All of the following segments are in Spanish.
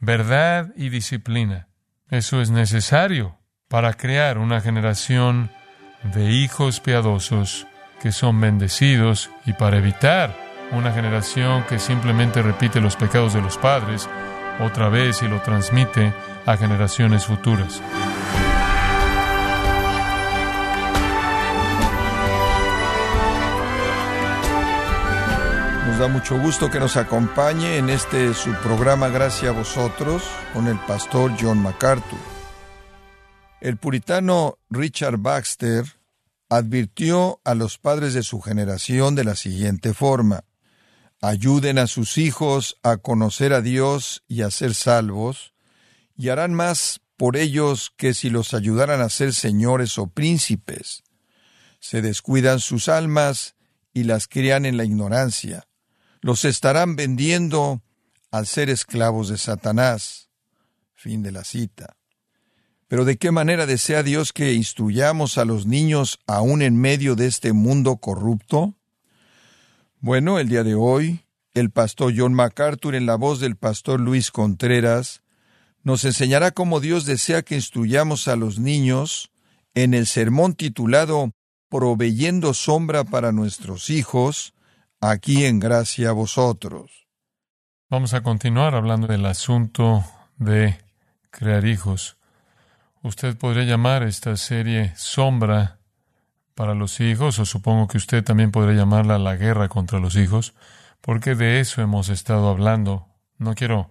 verdad y disciplina. Eso es necesario para crear una generación de hijos piadosos que son bendecidos y para evitar una generación que simplemente repite los pecados de los padres otra vez y lo transmite a generaciones futuras. Da mucho gusto que nos acompañe en este su programa Gracias a vosotros con el pastor John MacArthur. El puritano Richard Baxter advirtió a los padres de su generación de la siguiente forma. Ayuden a sus hijos a conocer a Dios y a ser salvos, y harán más por ellos que si los ayudaran a ser señores o príncipes. Se descuidan sus almas y las crían en la ignorancia los estarán vendiendo al ser esclavos de Satanás. Fin de la cita. Pero ¿de qué manera desea Dios que instruyamos a los niños aún en medio de este mundo corrupto? Bueno, el día de hoy, el pastor John MacArthur, en la voz del pastor Luis Contreras, nos enseñará cómo Dios desea que instruyamos a los niños en el sermón titulado Proveyendo sombra para nuestros hijos, aquí en gracia a vosotros. Vamos a continuar hablando del asunto de crear hijos. Usted podría llamar esta serie sombra para los hijos, o supongo que usted también podría llamarla la guerra contra los hijos, porque de eso hemos estado hablando. No quiero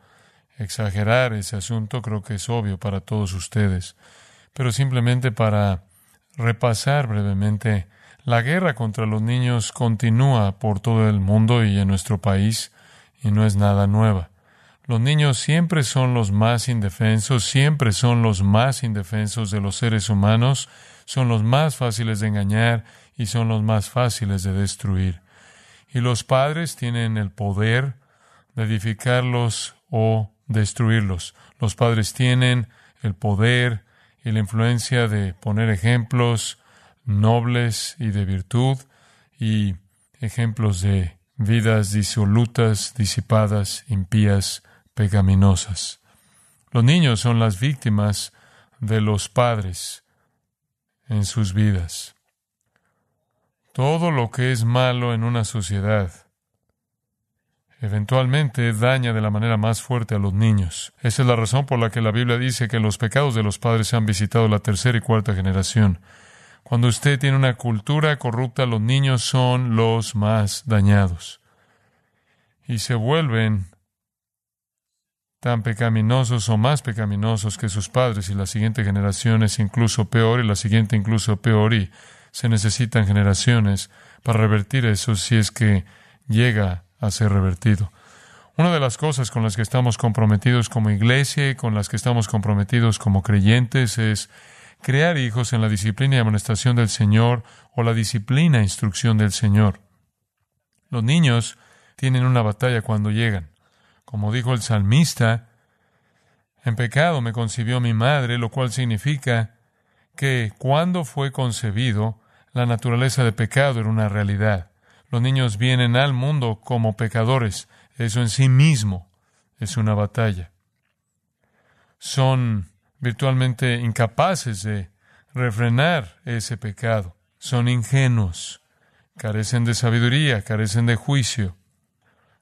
exagerar ese asunto, creo que es obvio para todos ustedes, pero simplemente para repasar brevemente la guerra contra los niños continúa por todo el mundo y en nuestro país y no es nada nueva. Los niños siempre son los más indefensos, siempre son los más indefensos de los seres humanos, son los más fáciles de engañar y son los más fáciles de destruir. Y los padres tienen el poder de edificarlos o destruirlos. Los padres tienen el poder y la influencia de poner ejemplos, nobles y de virtud y ejemplos de vidas disolutas, disipadas, impías, pecaminosas. Los niños son las víctimas de los padres en sus vidas. Todo lo que es malo en una sociedad eventualmente daña de la manera más fuerte a los niños. Esa es la razón por la que la Biblia dice que los pecados de los padres han visitado la tercera y cuarta generación. Cuando usted tiene una cultura corrupta, los niños son los más dañados. Y se vuelven tan pecaminosos o más pecaminosos que sus padres y la siguiente generación es incluso peor y la siguiente incluso peor y se necesitan generaciones para revertir eso si es que llega a ser revertido. Una de las cosas con las que estamos comprometidos como iglesia y con las que estamos comprometidos como creyentes es crear hijos en la disciplina y amonestación del Señor o la disciplina e instrucción del Señor. Los niños tienen una batalla cuando llegan. Como dijo el salmista, en pecado me concibió mi madre, lo cual significa que cuando fue concebido, la naturaleza de pecado era una realidad. Los niños vienen al mundo como pecadores. Eso en sí mismo es una batalla. Son virtualmente incapaces de refrenar ese pecado. Son ingenuos, carecen de sabiduría, carecen de juicio,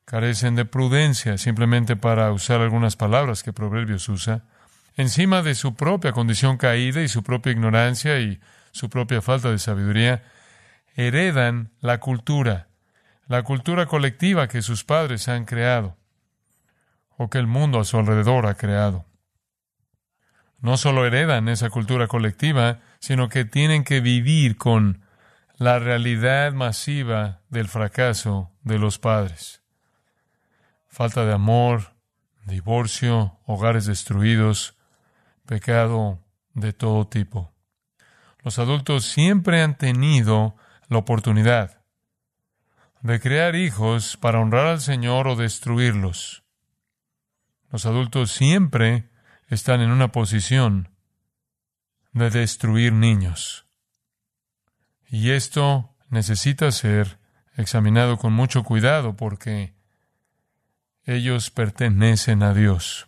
carecen de prudencia, simplemente para usar algunas palabras que Proverbios usa, encima de su propia condición caída y su propia ignorancia y su propia falta de sabiduría, heredan la cultura, la cultura colectiva que sus padres han creado o que el mundo a su alrededor ha creado no solo heredan esa cultura colectiva, sino que tienen que vivir con la realidad masiva del fracaso de los padres. Falta de amor, divorcio, hogares destruidos, pecado de todo tipo. Los adultos siempre han tenido la oportunidad de crear hijos para honrar al Señor o destruirlos. Los adultos siempre están en una posición de destruir niños. Y esto necesita ser examinado con mucho cuidado porque ellos pertenecen a Dios.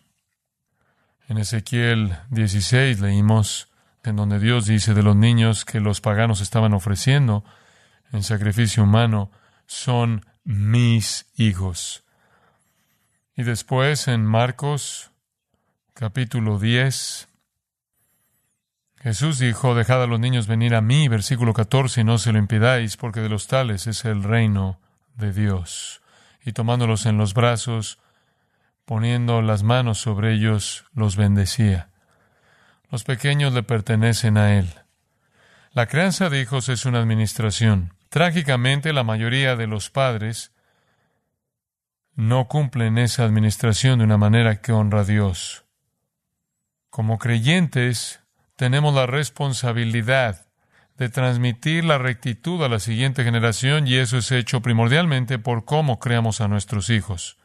En Ezequiel 16 leímos en donde Dios dice de los niños que los paganos estaban ofreciendo en sacrificio humano, son mis hijos. Y después en Marcos capítulo 10, Jesús dijo, dejad a los niños venir a mí, versículo 14, y no se lo impidáis, porque de los tales es el reino de Dios. Y tomándolos en los brazos, poniendo las manos sobre ellos, los bendecía. Los pequeños le pertenecen a Él. La crianza de hijos es una administración. Trágicamente, la mayoría de los padres no cumplen esa administración de una manera que honra a Dios. Como creyentes, tenemos la responsabilidad de transmitir la rectitud a la siguiente generación y eso es hecho primordialmente por cómo creamos a nuestros hijos.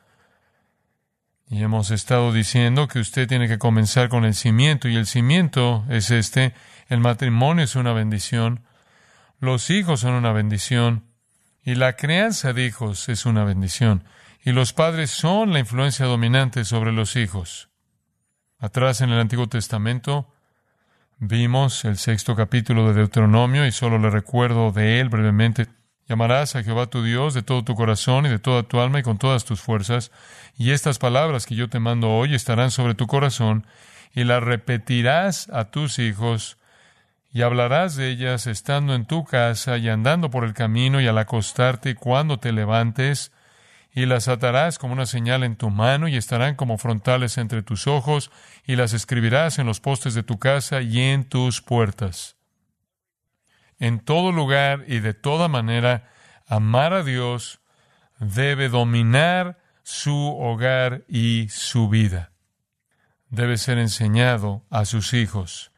Y hemos estado diciendo que usted tiene que comenzar con el cimiento, y el cimiento es este, el matrimonio es una bendición, los hijos son una bendición, y la crianza de hijos es una bendición, y los padres son la influencia dominante sobre los hijos. Atrás en el Antiguo Testamento vimos el sexto capítulo de Deuteronomio, y solo le recuerdo de él brevemente. Llamarás a Jehová tu Dios de todo tu corazón y de toda tu alma y con todas tus fuerzas, y estas palabras que yo te mando hoy estarán sobre tu corazón, y las repetirás a tus hijos, y hablarás de ellas estando en tu casa y andando por el camino y al acostarte cuando te levantes, y las atarás como una señal en tu mano y estarán como frontales entre tus ojos, y las escribirás en los postes de tu casa y en tus puertas en todo lugar y de toda manera, amar a Dios debe dominar su hogar y su vida. Debe ser enseñado a sus hijos.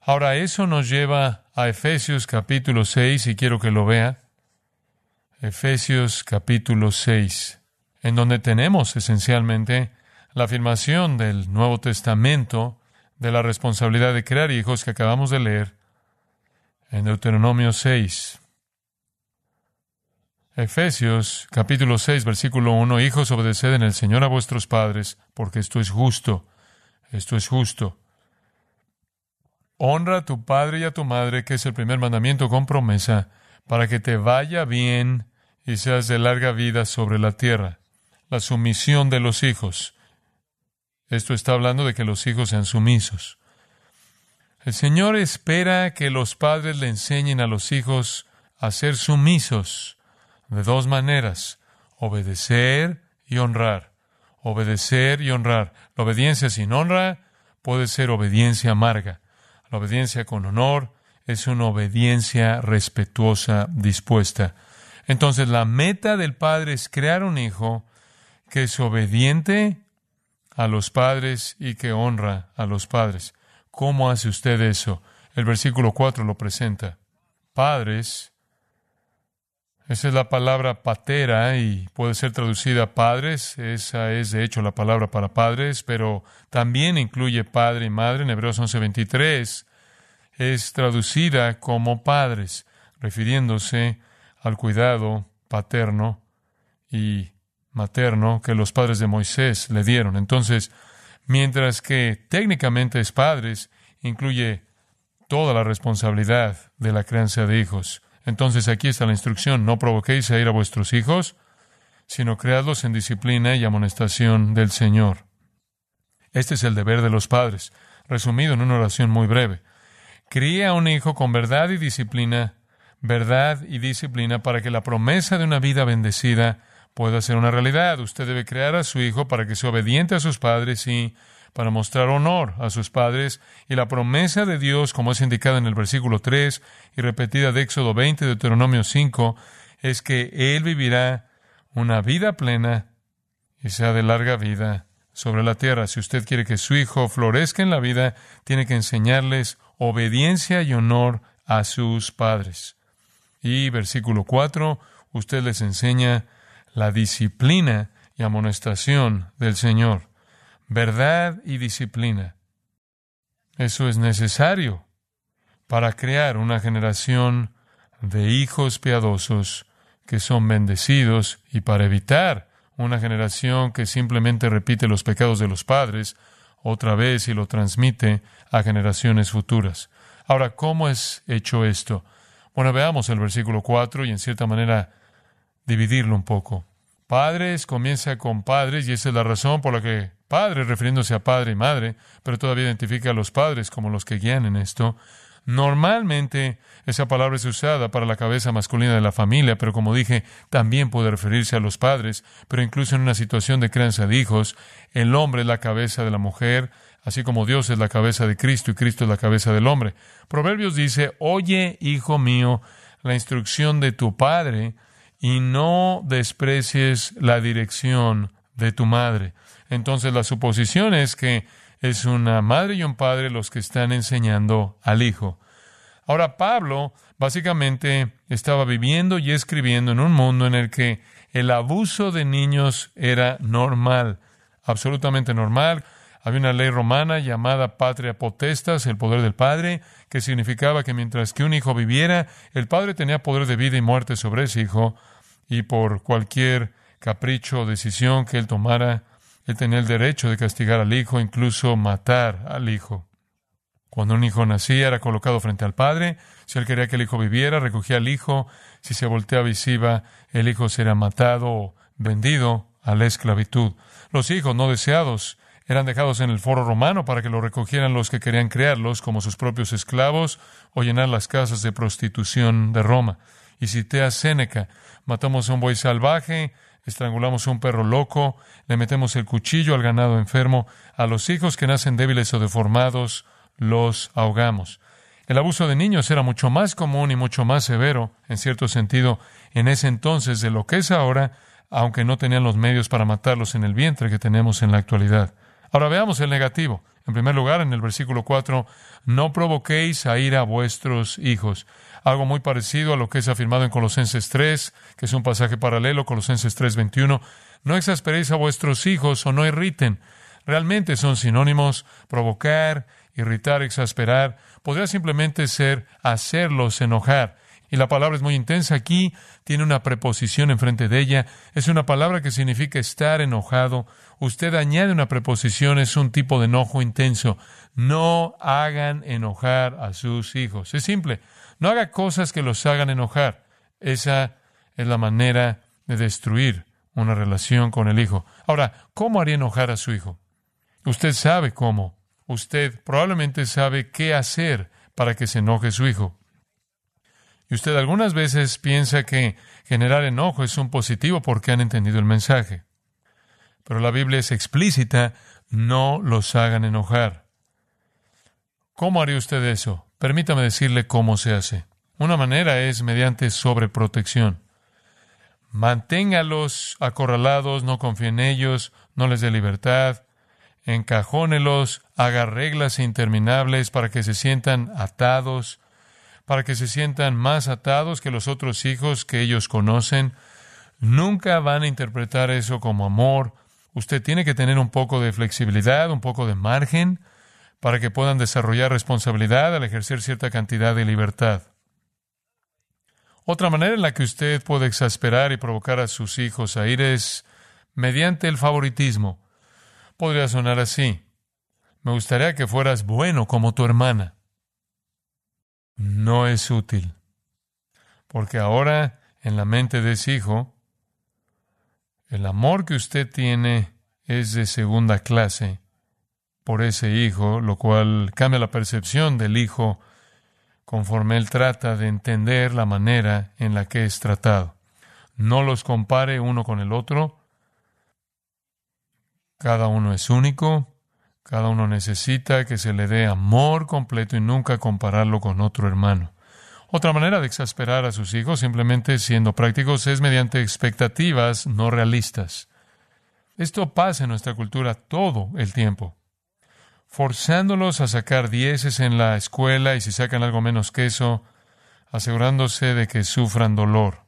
Ahora, eso nos lleva a Efesios capítulo 6, y quiero que lo vea. Efesios capítulo 6, en donde tenemos esencialmente la afirmación del Nuevo Testamento de la responsabilidad de crear hijos que acabamos de leer en Deuteronomio 6. Efesios capítulo 6, versículo 1, Hijos, obedeced en el Señor a vuestros padres, porque esto es justo, esto es justo. Honra a tu padre y a tu madre, que es el primer mandamiento con promesa, para que te vaya bien y seas de larga vida sobre la tierra. La sumisión de los hijos. Esto está hablando de que los hijos sean sumisos. El Señor espera que los padres le enseñen a los hijos a ser sumisos de dos maneras, obedecer y honrar. Obedecer y honrar. La obediencia sin honra puede ser obediencia amarga. La obediencia con honor es una obediencia respetuosa, dispuesta. Entonces la meta del Padre es crear un hijo que es obediente a los padres y que honra a los padres. ¿Cómo hace usted eso? El versículo 4 lo presenta. Padres, esa es la palabra patera y puede ser traducida padres, esa es de hecho la palabra para padres, pero también incluye padre y madre. En Hebreos 11:23 es traducida como padres, refiriéndose al cuidado paterno y materno que los padres de Moisés le dieron. Entonces, mientras que técnicamente es padres, incluye toda la responsabilidad de la crianza de hijos. Entonces aquí está la instrucción, no provoquéis a ir a vuestros hijos, sino creadlos en disciplina y amonestación del Señor. Este es el deber de los padres, resumido en una oración muy breve. Cría a un hijo con verdad y disciplina, verdad y disciplina para que la promesa de una vida bendecida pueda ser una realidad. Usted debe crear a su hijo para que sea obediente a sus padres y para mostrar honor a sus padres. Y la promesa de Dios, como es indicada en el versículo 3 y repetida de Éxodo 20, Deuteronomio 5, es que Él vivirá una vida plena y sea de larga vida sobre la tierra. Si usted quiere que su hijo florezca en la vida, tiene que enseñarles obediencia y honor a sus padres. Y versículo 4, usted les enseña la disciplina y amonestación del Señor, verdad y disciplina. Eso es necesario para crear una generación de hijos piadosos que son bendecidos y para evitar una generación que simplemente repite los pecados de los padres otra vez y lo transmite a generaciones futuras. Ahora, ¿cómo es hecho esto? Bueno, veamos el versículo 4 y en cierta manera dividirlo un poco. Padres comienza con padres y esa es la razón por la que padre, refiriéndose a padre y madre, pero todavía identifica a los padres como los que guían en esto. Normalmente esa palabra es usada para la cabeza masculina de la familia, pero como dije, también puede referirse a los padres, pero incluso en una situación de crianza de hijos, el hombre es la cabeza de la mujer, así como Dios es la cabeza de Cristo y Cristo es la cabeza del hombre. Proverbios dice, oye, hijo mío, la instrucción de tu padre y no desprecies la dirección de tu madre. Entonces la suposición es que es una madre y un padre los que están enseñando al hijo. Ahora Pablo básicamente estaba viviendo y escribiendo en un mundo en el que el abuso de niños era normal, absolutamente normal. Había una ley romana llamada patria potestas, el poder del padre, que significaba que mientras que un hijo viviera, el padre tenía poder de vida y muerte sobre ese hijo, y por cualquier capricho o decisión que él tomara, él tenía el derecho de castigar al hijo, incluso matar al hijo. Cuando un hijo nacía, era colocado frente al padre. Si él quería que el hijo viviera, recogía al hijo. Si se volteaba visiva, el hijo sería matado o vendido a la esclavitud. Los hijos no deseados eran dejados en el foro romano para que lo recogieran los que querían crearlos como sus propios esclavos o llenar las casas de prostitución de Roma. Y cité a Séneca, matamos a un buey salvaje, estrangulamos a un perro loco, le metemos el cuchillo al ganado enfermo, a los hijos que nacen débiles o deformados, los ahogamos. El abuso de niños era mucho más común y mucho más severo, en cierto sentido, en ese entonces de lo que es ahora, aunque no tenían los medios para matarlos en el vientre que tenemos en la actualidad. Ahora veamos el negativo. En primer lugar, en el versículo 4, no provoquéis a ir a vuestros hijos algo muy parecido a lo que es afirmado en Colosenses 3, que es un pasaje paralelo, Colosenses 3:21. No exasperéis a vuestros hijos o no irriten. Realmente son sinónimos provocar, irritar, exasperar. Podría simplemente ser hacerlos enojar. Y la palabra es muy intensa aquí, tiene una preposición enfrente de ella. Es una palabra que significa estar enojado. Usted añade una preposición, es un tipo de enojo intenso. No hagan enojar a sus hijos. Es simple. No haga cosas que los hagan enojar. Esa es la manera de destruir una relación con el hijo. Ahora, ¿cómo haría enojar a su hijo? Usted sabe cómo. Usted probablemente sabe qué hacer para que se enoje su hijo. Y usted algunas veces piensa que generar enojo es un positivo porque han entendido el mensaje. Pero la Biblia es explícita, no los hagan enojar. ¿Cómo haría usted eso? Permítame decirle cómo se hace. Una manera es mediante sobreprotección. Manténgalos acorralados, no confíe en ellos, no les dé libertad, encajónelos, haga reglas interminables para que se sientan atados, para que se sientan más atados que los otros hijos que ellos conocen. Nunca van a interpretar eso como amor. Usted tiene que tener un poco de flexibilidad, un poco de margen, para que puedan desarrollar responsabilidad al ejercer cierta cantidad de libertad. Otra manera en la que usted puede exasperar y provocar a sus hijos a ir es mediante el favoritismo. Podría sonar así. Me gustaría que fueras bueno como tu hermana. No es útil. Porque ahora, en la mente de ese hijo, el amor que usted tiene es de segunda clase por ese hijo, lo cual cambia la percepción del hijo conforme él trata de entender la manera en la que es tratado. No los compare uno con el otro. Cada uno es único. Cada uno necesita que se le dé amor completo y nunca compararlo con otro hermano. Otra manera de exasperar a sus hijos, simplemente siendo prácticos, es mediante expectativas no realistas. Esto pasa en nuestra cultura todo el tiempo forzándolos a sacar dieces en la escuela y si sacan algo menos que eso, asegurándose de que sufran dolor.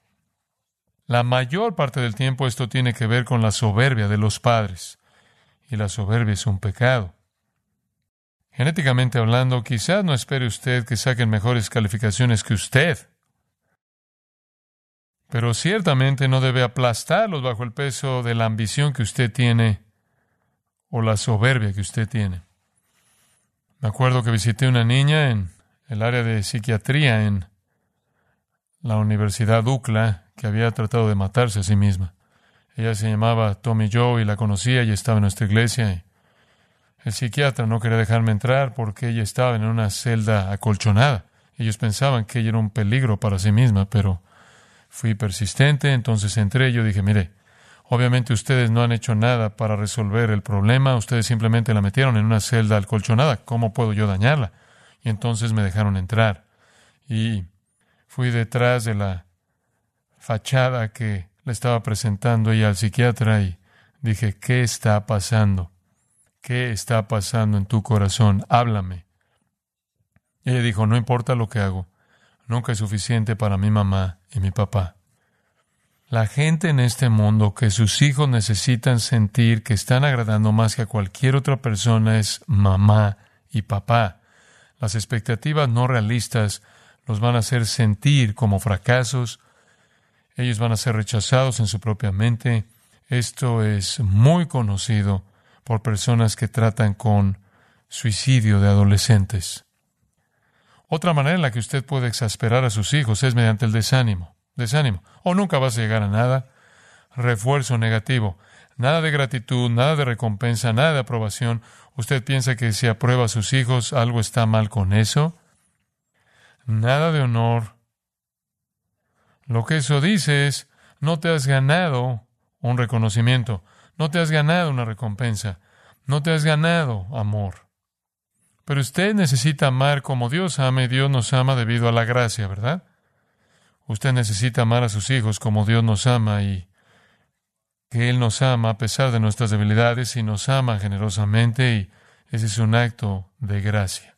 La mayor parte del tiempo esto tiene que ver con la soberbia de los padres. Y la soberbia es un pecado. Genéticamente hablando, quizás no espere usted que saquen mejores calificaciones que usted. Pero ciertamente no debe aplastarlos bajo el peso de la ambición que usted tiene o la soberbia que usted tiene. Me acuerdo que visité una niña en el área de psiquiatría en la Universidad UCLA que había tratado de matarse a sí misma. Ella se llamaba Tommy Joe y la conocía y estaba en nuestra iglesia. El psiquiatra no quería dejarme entrar porque ella estaba en una celda acolchonada. Ellos pensaban que ella era un peligro para sí misma, pero fui persistente, entonces entré y yo dije, mire, obviamente ustedes no han hecho nada para resolver el problema, ustedes simplemente la metieron en una celda acolchonada, ¿cómo puedo yo dañarla? Y entonces me dejaron entrar. Y fui detrás de la fachada que le estaba presentando ella al psiquiatra y dije, ¿qué está pasando? ¿Qué está pasando en tu corazón? Háblame. ella dijo, no importa lo que hago, nunca es suficiente para mi mamá y mi papá. La gente en este mundo que sus hijos necesitan sentir que están agradando más que a cualquier otra persona es mamá y papá. Las expectativas no realistas los van a hacer sentir como fracasos, ellos van a ser rechazados en su propia mente. Esto es muy conocido por personas que tratan con suicidio de adolescentes. Otra manera en la que usted puede exasperar a sus hijos es mediante el desánimo. Desánimo. O nunca vas a llegar a nada. Refuerzo negativo. Nada de gratitud, nada de recompensa, nada de aprobación. ¿Usted piensa que si aprueba a sus hijos algo está mal con eso? Nada de honor, lo que eso dice es, no te has ganado un reconocimiento, no te has ganado una recompensa, no te has ganado amor. Pero usted necesita amar como Dios ama y Dios nos ama debido a la gracia, ¿verdad? Usted necesita amar a sus hijos como Dios nos ama y que Él nos ama a pesar de nuestras debilidades y nos ama generosamente y ese es un acto de gracia.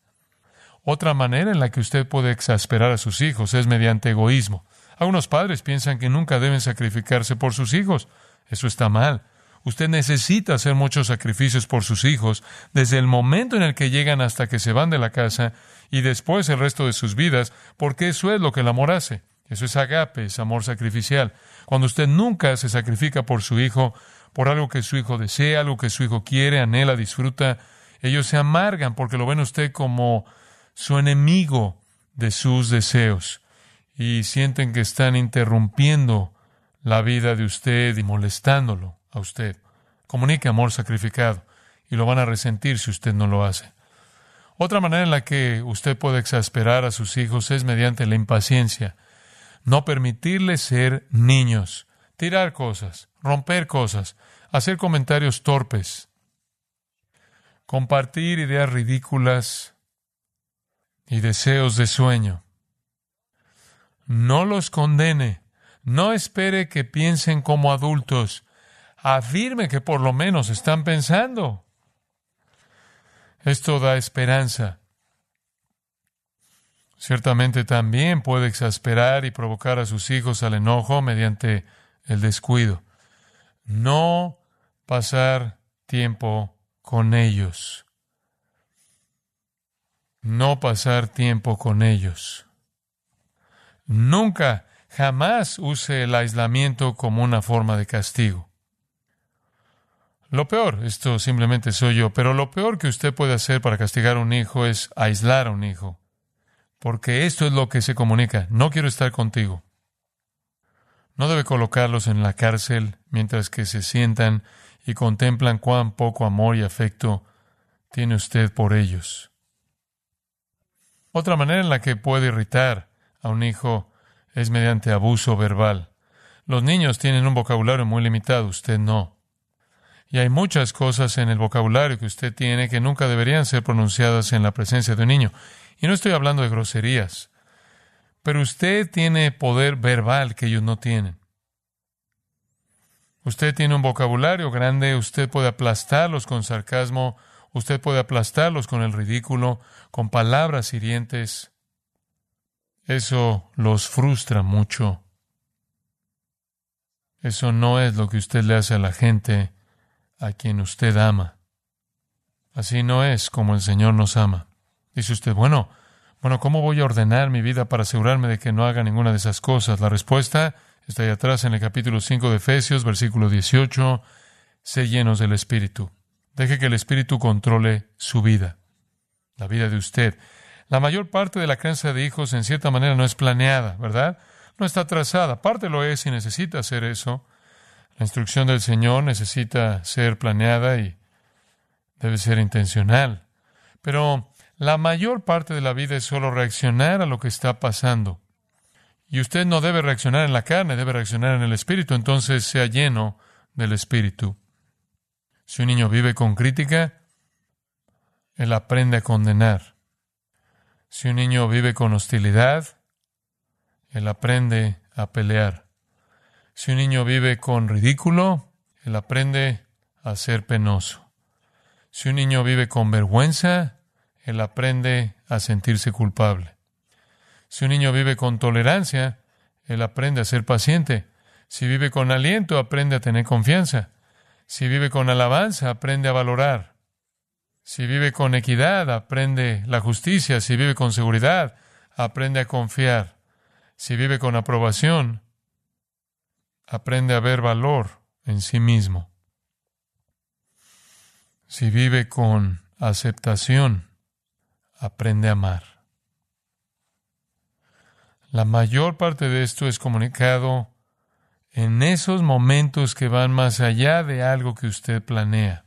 Otra manera en la que usted puede exasperar a sus hijos es mediante egoísmo. Algunos padres piensan que nunca deben sacrificarse por sus hijos. Eso está mal. Usted necesita hacer muchos sacrificios por sus hijos desde el momento en el que llegan hasta que se van de la casa y después el resto de sus vidas, porque eso es lo que el amor hace. Eso es agape, es amor sacrificial. Cuando usted nunca se sacrifica por su hijo, por algo que su hijo desea, algo que su hijo quiere, anhela, disfruta, ellos se amargan porque lo ven usted como su enemigo de sus deseos y sienten que están interrumpiendo la vida de usted y molestándolo a usted. Comunique amor sacrificado y lo van a resentir si usted no lo hace. Otra manera en la que usted puede exasperar a sus hijos es mediante la impaciencia. No permitirles ser niños, tirar cosas, romper cosas, hacer comentarios torpes, compartir ideas ridículas y deseos de sueño. No los condene. No espere que piensen como adultos. Afirme que por lo menos están pensando. Esto da esperanza. Ciertamente también puede exasperar y provocar a sus hijos al enojo mediante el descuido. No pasar tiempo con ellos. No pasar tiempo con ellos. Nunca, jamás use el aislamiento como una forma de castigo. Lo peor, esto simplemente soy yo, pero lo peor que usted puede hacer para castigar a un hijo es aislar a un hijo. Porque esto es lo que se comunica. No quiero estar contigo. No debe colocarlos en la cárcel mientras que se sientan y contemplan cuán poco amor y afecto tiene usted por ellos. Otra manera en la que puede irritar a un hijo es mediante abuso verbal. Los niños tienen un vocabulario muy limitado, usted no. Y hay muchas cosas en el vocabulario que usted tiene que nunca deberían ser pronunciadas en la presencia de un niño. Y no estoy hablando de groserías, pero usted tiene poder verbal que ellos no tienen. Usted tiene un vocabulario grande, usted puede aplastarlos con sarcasmo, usted puede aplastarlos con el ridículo, con palabras hirientes. Eso los frustra mucho. Eso no es lo que usted le hace a la gente a quien usted ama. Así no es como el Señor nos ama. Dice usted, bueno, bueno, ¿cómo voy a ordenar mi vida para asegurarme de que no haga ninguna de esas cosas? La respuesta está ahí atrás en el capítulo 5 de Efesios, versículo 18, sé llenos del Espíritu. Deje que el Espíritu controle su vida, la vida de usted. La mayor parte de la crianza de hijos, en cierta manera, no es planeada, ¿verdad? No está trazada. Parte lo es y necesita hacer eso. La instrucción del Señor necesita ser planeada y debe ser intencional. Pero la mayor parte de la vida es solo reaccionar a lo que está pasando. Y usted no debe reaccionar en la carne, debe reaccionar en el Espíritu. Entonces sea lleno del Espíritu. Si un niño vive con crítica, él aprende a condenar. Si un niño vive con hostilidad, él aprende a pelear. Si un niño vive con ridículo, él aprende a ser penoso. Si un niño vive con vergüenza, él aprende a sentirse culpable. Si un niño vive con tolerancia, él aprende a ser paciente. Si vive con aliento, aprende a tener confianza. Si vive con alabanza, aprende a valorar. Si vive con equidad, aprende la justicia. Si vive con seguridad, aprende a confiar. Si vive con aprobación, aprende a ver valor en sí mismo. Si vive con aceptación, aprende a amar. La mayor parte de esto es comunicado en esos momentos que van más allá de algo que usted planea,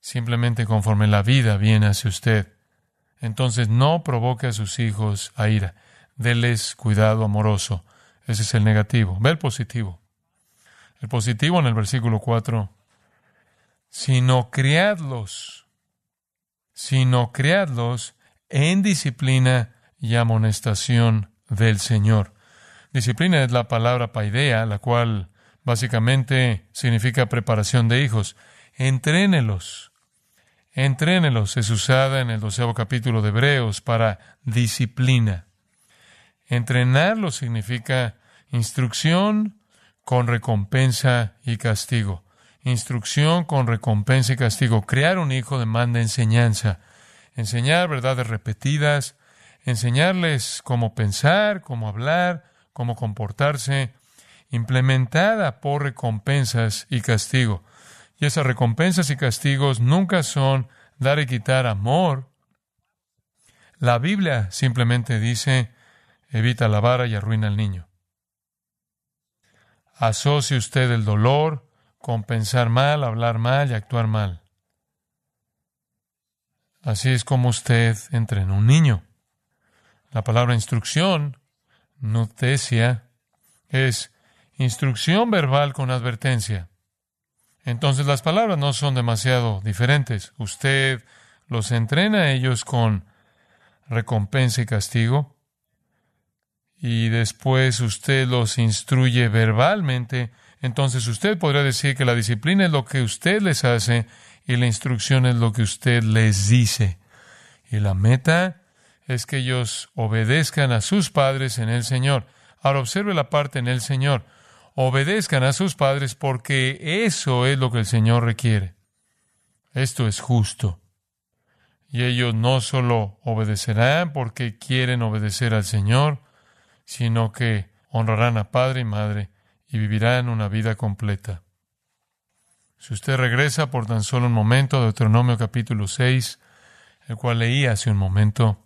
simplemente conforme la vida viene hacia usted. Entonces no provoque a sus hijos a ira, déles cuidado amoroso. Ese es el negativo. Ve el positivo. El positivo en el versículo 4, sino criadlos, sino criadlos en disciplina y amonestación del Señor. Disciplina es la palabra paidea, la cual básicamente significa preparación de hijos. Entrénelos. Entrénelos es usada en el doceavo capítulo de Hebreos para disciplina. Entrenarlos significa instrucción con recompensa y castigo. Instrucción con recompensa y castigo. Crear un hijo demanda enseñanza. Enseñar verdades repetidas, enseñarles cómo pensar, cómo hablar, cómo comportarse, implementada por recompensas y castigo. Y esas recompensas y castigos nunca son dar y quitar amor. La Biblia simplemente dice, evita la vara y arruina al niño. Asocie usted el dolor con pensar mal, hablar mal y actuar mal. Así es como usted entrena un niño. La palabra instrucción Nutesia es instrucción verbal con advertencia. Entonces las palabras no son demasiado diferentes. Usted los entrena a ellos con recompensa y castigo y después usted los instruye verbalmente. Entonces usted podría decir que la disciplina es lo que usted les hace y la instrucción es lo que usted les dice. Y la meta es que ellos obedezcan a sus padres en el Señor. Ahora observe la parte en el Señor. Obedezcan a sus padres porque eso es lo que el Señor requiere. Esto es justo. Y ellos no solo obedecerán porque quieren obedecer al Señor, sino que honrarán a padre y madre y vivirán una vida completa. Si usted regresa por tan solo un momento a Deuteronomio capítulo 6, el cual leí hace un momento,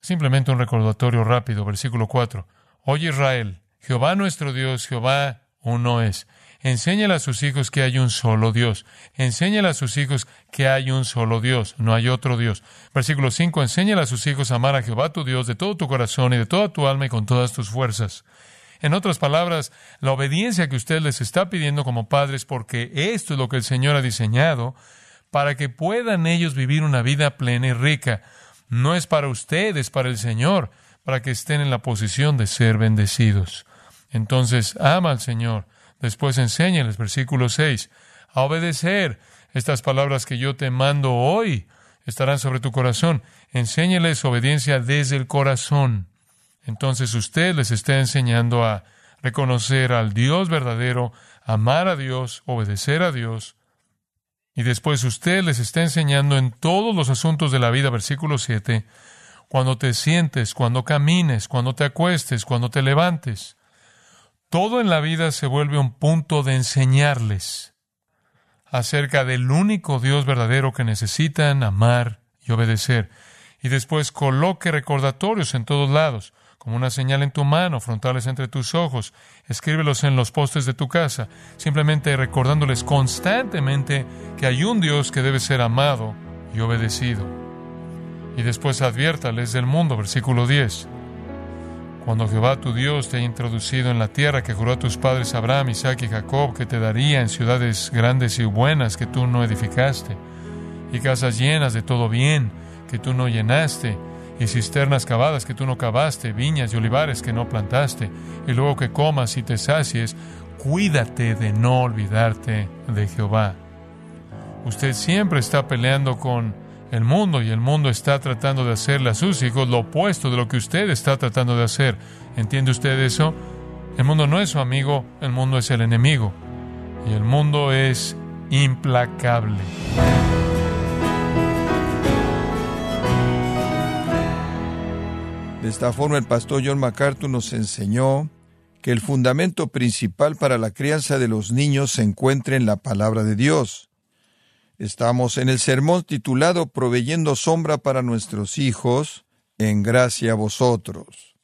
Simplemente un recordatorio rápido, versículo 4. Oye Israel, Jehová nuestro Dios, Jehová uno es. Enséñale a sus hijos que hay un solo Dios. Enséñale a sus hijos que hay un solo Dios, no hay otro Dios. Versículo 5. Enséñale a sus hijos a amar a Jehová tu Dios de todo tu corazón y de toda tu alma y con todas tus fuerzas. En otras palabras, la obediencia que usted les está pidiendo como padres, porque esto es lo que el Señor ha diseñado, para que puedan ellos vivir una vida plena y rica. No es para ustedes, para el Señor, para que estén en la posición de ser bendecidos. Entonces, ama al Señor. Después enséñales, versículo 6, a obedecer estas palabras que yo te mando hoy estarán sobre tu corazón. Enséñales obediencia desde el corazón. Entonces usted les está enseñando a reconocer al Dios verdadero, amar a Dios, obedecer a Dios, y después usted les está enseñando en todos los asuntos de la vida, versículo 7, cuando te sientes, cuando camines, cuando te acuestes, cuando te levantes. Todo en la vida se vuelve un punto de enseñarles. acerca del único Dios verdadero que necesitan amar y obedecer. Y después coloque recordatorios en todos lados, como una señal en tu mano, frontales entre tus ojos. Escríbelos en los postes de tu casa, simplemente recordándoles constantemente que hay un Dios que debe ser amado y obedecido. Y después adviértales del mundo, versículo 10. Cuando Jehová tu Dios te ha introducido en la tierra que juró a tus padres Abraham, Isaac y Jacob, que te daría en ciudades grandes y buenas que tú no edificaste, y casas llenas de todo bien que tú no llenaste, y cisternas cavadas que tú no cavaste, viñas y olivares que no plantaste, y luego que comas y te sacies, cuídate de no olvidarte de Jehová. Usted siempre está peleando con el mundo y el mundo está tratando de hacerle a sus hijos lo opuesto de lo que usted está tratando de hacer. ¿Entiende usted eso? El mundo no es su amigo, el mundo es el enemigo. Y el mundo es implacable. De esta forma el pastor John MacArthur nos enseñó que el fundamento principal para la crianza de los niños se encuentra en la palabra de Dios. Estamos en el sermón titulado Proveyendo sombra para nuestros hijos, en gracia a vosotros.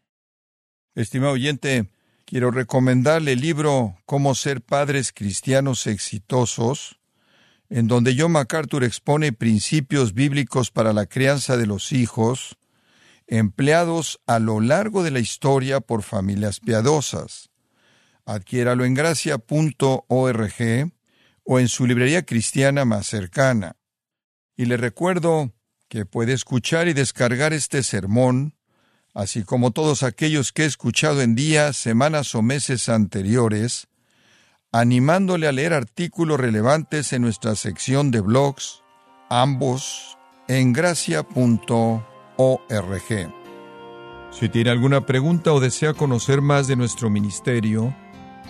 Estimado oyente, quiero recomendarle el libro Cómo ser padres cristianos exitosos, en donde John MacArthur expone principios bíblicos para la crianza de los hijos, empleados a lo largo de la historia por familias piadosas. Adquiéralo en gracia.org o en su librería cristiana más cercana. Y le recuerdo que puede escuchar y descargar este sermón, así como todos aquellos que he escuchado en días, semanas o meses anteriores, animándole a leer artículos relevantes en nuestra sección de blogs, ambos en gracia.org. Si tiene alguna pregunta o desea conocer más de nuestro ministerio,